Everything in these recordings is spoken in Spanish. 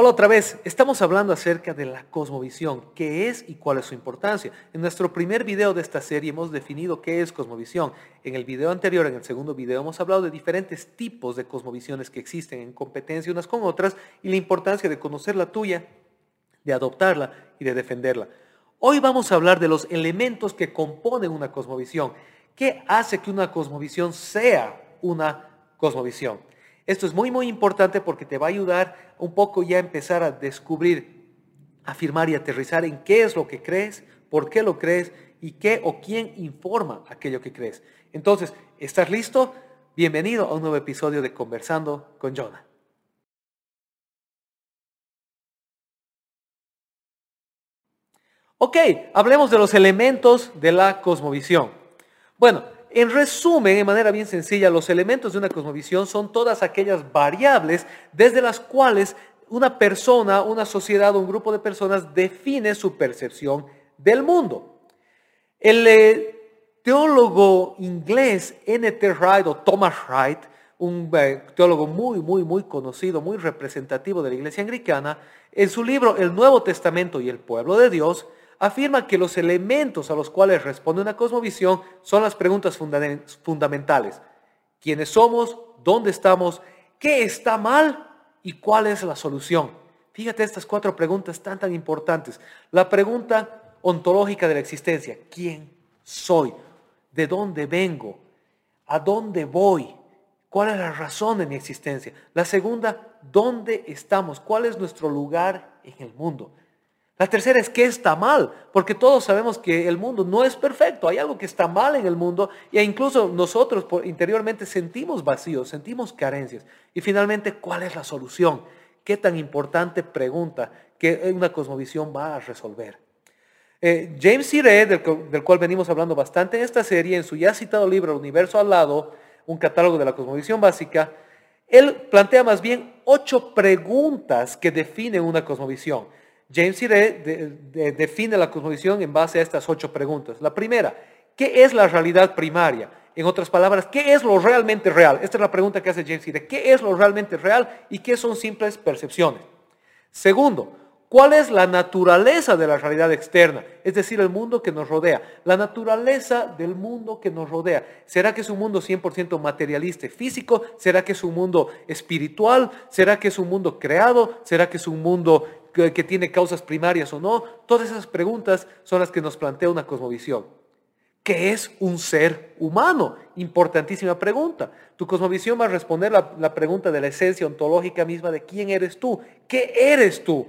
Hola otra vez, estamos hablando acerca de la cosmovisión, qué es y cuál es su importancia. En nuestro primer video de esta serie hemos definido qué es cosmovisión. En el video anterior, en el segundo video, hemos hablado de diferentes tipos de cosmovisiones que existen en competencia unas con otras y la importancia de conocer la tuya, de adoptarla y de defenderla. Hoy vamos a hablar de los elementos que componen una cosmovisión. ¿Qué hace que una cosmovisión sea una cosmovisión? Esto es muy, muy importante porque te va a ayudar un poco ya a empezar a descubrir, afirmar y aterrizar en qué es lo que crees, por qué lo crees y qué o quién informa aquello que crees. Entonces, ¿estás listo? Bienvenido a un nuevo episodio de Conversando con Jonah. Ok, hablemos de los elementos de la cosmovisión. Bueno, en resumen, de manera bien sencilla, los elementos de una cosmovisión son todas aquellas variables desde las cuales una persona, una sociedad o un grupo de personas define su percepción del mundo. El eh, teólogo inglés N.T. Wright o Thomas Wright, un eh, teólogo muy, muy, muy conocido, muy representativo de la iglesia anglicana, en su libro El Nuevo Testamento y el Pueblo de Dios, afirma que los elementos a los cuales responde una cosmovisión son las preguntas fundamentales. ¿Quiénes somos? ¿Dónde estamos? ¿Qué está mal? ¿Y cuál es la solución? Fíjate estas cuatro preguntas tan tan importantes. La pregunta ontológica de la existencia. ¿Quién soy? ¿De dónde vengo? ¿A dónde voy? ¿Cuál es la razón de mi existencia? La segunda, ¿dónde estamos? ¿Cuál es nuestro lugar en el mundo? La tercera es que está mal, porque todos sabemos que el mundo no es perfecto, hay algo que está mal en el mundo e incluso nosotros interiormente sentimos vacíos, sentimos carencias. Y finalmente, ¿cuál es la solución? ¿Qué tan importante pregunta que una cosmovisión va a resolver? Eh, James Sire, del, del, cual venimos hablando bastante en esta serie, en su ya citado libro El Universo al lado, un catálogo de la cosmovisión básica, él plantea más bien ocho preguntas que definen una cosmovisión. James Sire define la cosmovisión en base a estas ocho preguntas. La primera, ¿qué es la realidad primaria? En otras palabras, ¿qué es lo realmente real? Esta es la pregunta que hace James Sire. ¿Qué es lo realmente real y qué son simples percepciones? Segundo, ¿cuál es la naturaleza de la realidad externa? Es decir, el mundo que nos rodea. La naturaleza del mundo que nos rodea. ¿Será que es un mundo 100% materialista y físico? ¿Será que es un mundo espiritual? ¿Será que es un mundo creado? ¿Será que es un mundo que, tiene causas primarias o no. Todas esas preguntas son las que nos plantea una cosmovisión. ¿Qué es un ser humano? Importantísima pregunta. Tu cosmovisión va a responder la, la, pregunta de la esencia ontológica misma de quién eres tú, qué eres tú,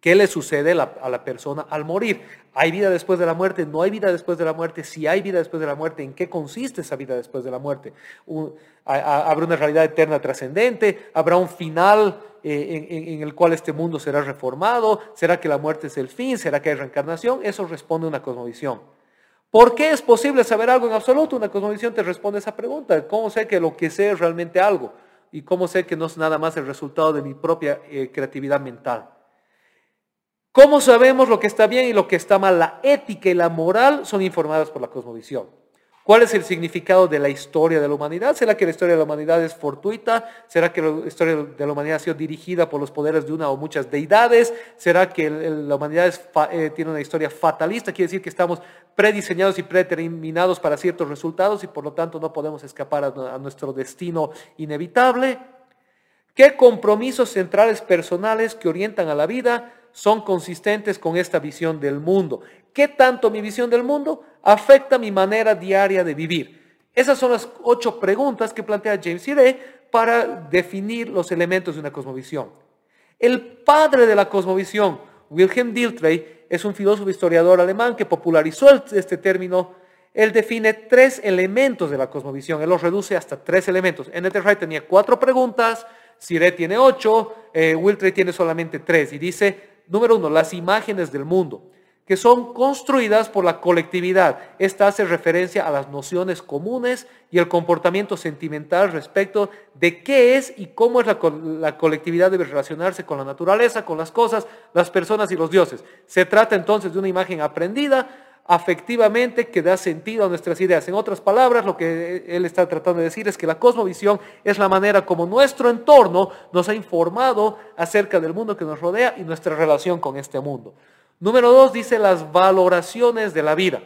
qué le sucede a la persona al morir. ¿Hay vida después de la muerte? ¿No hay vida después de la muerte? Si hay vida después de la muerte, ¿en qué consiste esa vida después de la muerte? ¿Habrá una realidad eterna trascendente? ¿Habrá un final eh, en, el cual este mundo será reformado? ¿Será que la muerte es el fin? ¿Será que hay reencarnación? Eso responde a una cosmovisión. ¿Por qué es posible saber algo en absoluto? Una cosmovisión te responde esa pregunta. ¿Cómo sé que lo que sé es realmente algo? ¿Y cómo sé que no es nada más el resultado de mi propia eh, creatividad mental? ¿Cómo sabemos lo que está bien y lo que está mal? La ética y la moral son informadas por la cosmovisión. ¿Cuál es el significado de la historia de la humanidad? ¿Será que la historia de la humanidad es fortuita? ¿Será que la historia de la humanidad ha sido dirigida por los poderes de una o muchas deidades? ¿Será que la humanidad eh, tiene una historia fatalista? Quiere decir que estamos prediseñados y predeterminados para ciertos resultados y por lo tanto no podemos escapar a nuestro destino inevitable. ¿Qué compromisos centrales personales que orientan a la vida son consistentes con esta visión del mundo. ¿Qué tanto mi visión del mundo afecta mi manera diaria de vivir? Esas son las ocho preguntas que plantea James Sire para definir los elementos de una cosmovisión. El padre de la cosmovisión, Wilhelm Dilthey, es un filósofo historiador alemán que popularizó este término. Él define tres elementos de la cosmovisión. Él los reduce hasta tres elementos. N.T. Wright tenía cuatro preguntas, Sire tiene ocho, eh, tiene solamente tres. Y dice, Número uno, las imágenes del mundo, que son construidas por la colectividad. Esta hace referencia a las nociones comunes y el comportamiento sentimental respecto de qué es y cómo es la, la, colectividad debe relacionarse con la naturaleza, con las cosas, las personas y los dioses. Se trata entonces de una imagen aprendida afectivamente que da sentido a nuestras ideas. En otras palabras, lo que él está tratando de decir es que la cosmovisión es la manera como nuestro entorno nos ha informado acerca del mundo que nos rodea y nuestra relación con este mundo. Número dos dice las valoraciones de la vida.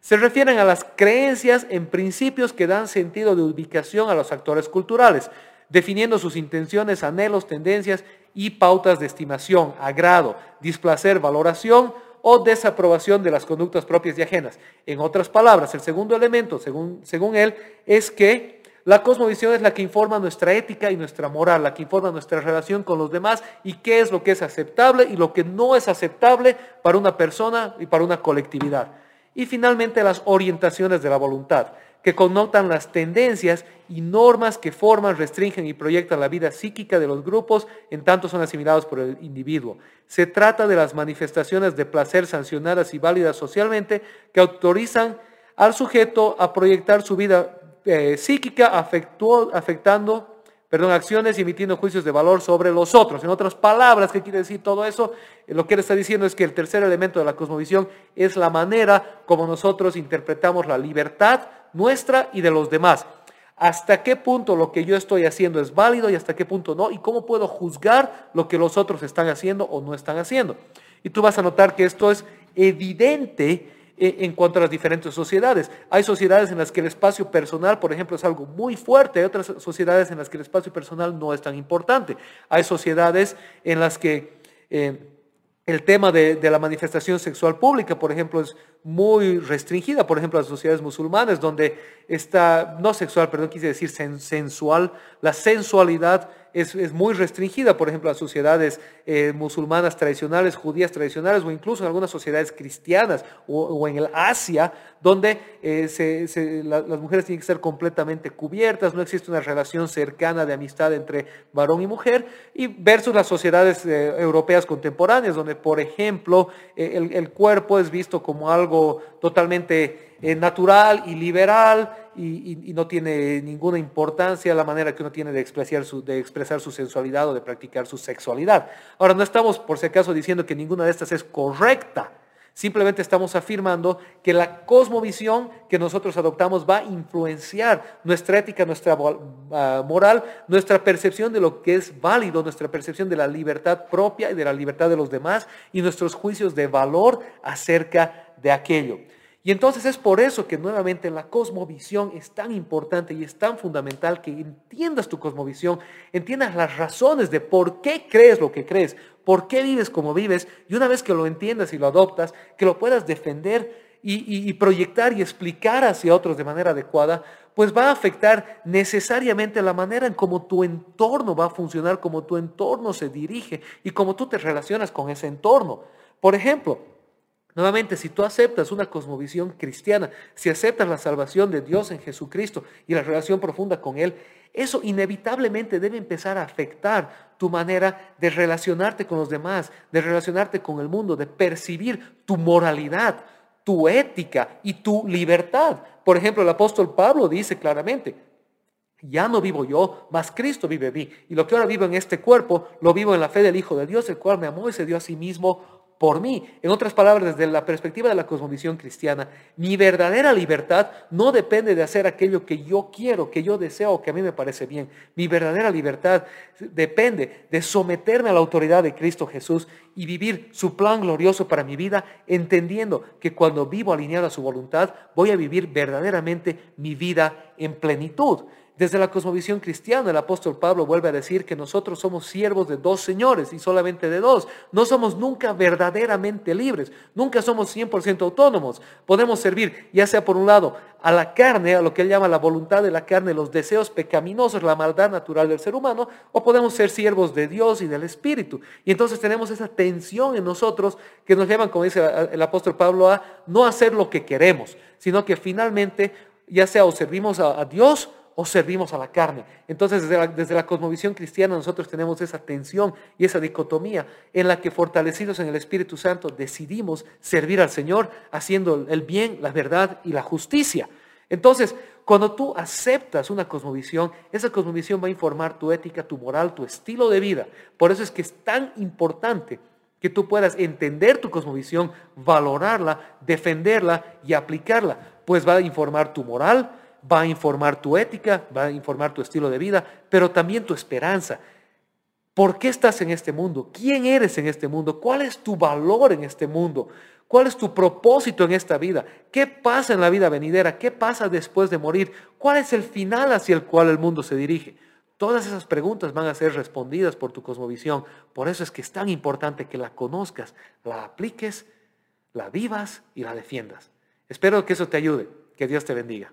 Se refieren a las creencias en principios que dan sentido de ubicación a los actores culturales, definiendo sus intenciones, anhelos, tendencias y pautas de estimación, agrado, displacer, valoración o desaprobación de las conductas propias y ajenas. En otras palabras, el segundo elemento, según, según él, es que la cosmovisión es la que informa nuestra ética y nuestra moral, la que informa nuestra relación con los demás y qué es lo que es aceptable y lo que no es aceptable para una persona y para una colectividad. Y finalmente las orientaciones de la voluntad que connotan las tendencias y normas que forman, restringen y proyectan la vida psíquica de los grupos en tanto son asimilados por el individuo. Se trata de las manifestaciones de placer sancionadas y válidas socialmente que autorizan al sujeto a proyectar su vida eh, psíquica afectando perdón, acciones y emitiendo juicios de valor sobre los otros. En otras palabras, ¿qué quiere decir todo eso? Eh, lo que él está diciendo es que el tercer elemento de la cosmovisión es la manera como nosotros interpretamos la libertad nuestra y de los demás. ¿Hasta qué punto lo que yo estoy haciendo es válido y hasta qué punto no? ¿Y cómo puedo juzgar lo que los otros están haciendo o no están haciendo? Y tú vas a notar que esto es evidente en cuanto a las diferentes sociedades. Hay sociedades en las que el espacio personal, por ejemplo, es algo muy fuerte, hay otras sociedades en las que el espacio personal no es tan importante. Hay sociedades en las que eh, el tema de, de, la manifestación sexual pública, por ejemplo, es muy restringida, por ejemplo, las sociedades musulmanas, donde está, no sexual, perdón, quise decir sensual, la sensualidad es, muy restringida, por ejemplo, las sociedades eh, musulmanas tradicionales, judías tradicionales, o incluso en algunas sociedades cristianas o, en el Asia, donde eh, las mujeres tienen que ser completamente cubiertas, no existe una relación cercana de amistad entre varón y mujer, y versus las sociedades eh, europeas contemporáneas, donde, por ejemplo, el cuerpo es visto como algo totalmente natural y liberal, y, no tiene ninguna importancia la manera que uno tiene de expresar, su, de expresar su sensualidad o de practicar su sexualidad. Ahora, no estamos por si acaso diciendo que ninguna de estas es correcta. Simplemente estamos afirmando que la cosmovisión que nosotros adoptamos va a influenciar nuestra ética, nuestra ah, moral, nuestra percepción de lo que es válido, nuestra percepción de la libertad propia y de la libertad de los demás y nuestros juicios de valor acerca de aquello. Y entonces es por eso que nuevamente la cosmovisión es tan importante y es tan fundamental que entiendas tu cosmovisión, entiendas las razones de por qué crees lo que crees, por qué vives como vives, y una vez que lo entiendas y lo adoptas, que lo puedas defender y, proyectar y explicar hacia otros de manera adecuada, pues va a afectar necesariamente la manera en cómo tu entorno va a funcionar, cómo tu entorno se dirige y cómo tú te relacionas con ese entorno. Por ejemplo, Nuevamente, si tú aceptas una cosmovisión cristiana, si aceptas la salvación de Dios en Jesucristo y la relación profunda con Él, eso inevitablemente debe empezar a afectar tu manera de relacionarte con los demás, de relacionarte con el mundo, de percibir tu moralidad, tu ética y tu libertad. Por ejemplo, el apóstol Pablo dice claramente, ya no vivo yo, mas Cristo vive en mí. Y lo que ahora vivo en este cuerpo, lo vivo en la fe del Hijo de Dios, el cual me amó y se dio a sí mismo por mí. En otras palabras, desde la perspectiva de la cosmovisión cristiana, mi verdadera libertad no depende de hacer aquello que yo quiero, que yo deseo que a mí me parece bien. Mi verdadera libertad depende de someterme a la autoridad de Cristo Jesús y vivir su plan glorioso para mi vida, entendiendo que cuando vivo alineado a su voluntad, voy a vivir verdaderamente mi vida en plenitud. Desde la cosmovisión cristiana, el apóstol Pablo vuelve a decir que nosotros somos siervos de dos señores y solamente de dos. No somos nunca verdaderamente libres, nunca somos 100% autónomos. Podemos servir ya sea por un lado a la carne, a lo que él llama la voluntad de la carne, los deseos pecaminosos, la maldad natural del ser humano, o podemos ser siervos de Dios y del Espíritu. Y entonces tenemos esa tensión en nosotros que nos llevan, como dice el apóstol Pablo, a no hacer lo que queremos, sino que finalmente ya sea o servimos a, a Dios, o servimos a la carne. Entonces, desde la, cosmovisión cristiana nosotros tenemos esa tensión y esa dicotomía en la que fortalecidos en el Espíritu Santo decidimos servir al Señor haciendo el bien, la verdad y la justicia. Entonces, cuando tú aceptas una cosmovisión, esa cosmovisión va a informar tu ética, tu moral, tu estilo de vida. Por eso es que es tan importante que tú puedas entender tu cosmovisión, valorarla, defenderla y aplicarla, pues va a informar tu moral, va a informar tu ética, va a informar tu estilo de vida, pero también tu esperanza. ¿Por qué estás en este mundo? ¿Quién eres en este mundo? ¿Cuál es tu valor en este mundo? ¿Cuál es tu propósito en esta vida? ¿Qué pasa en la vida venidera? ¿Qué pasa después de morir? ¿Cuál es el final hacia el cual el mundo se dirige? Todas esas preguntas van a ser respondidas por tu cosmovisión. Por eso es que es tan importante que la conozcas, la apliques, la vivas y la defiendas. Espero que eso te ayude. Que Dios te bendiga.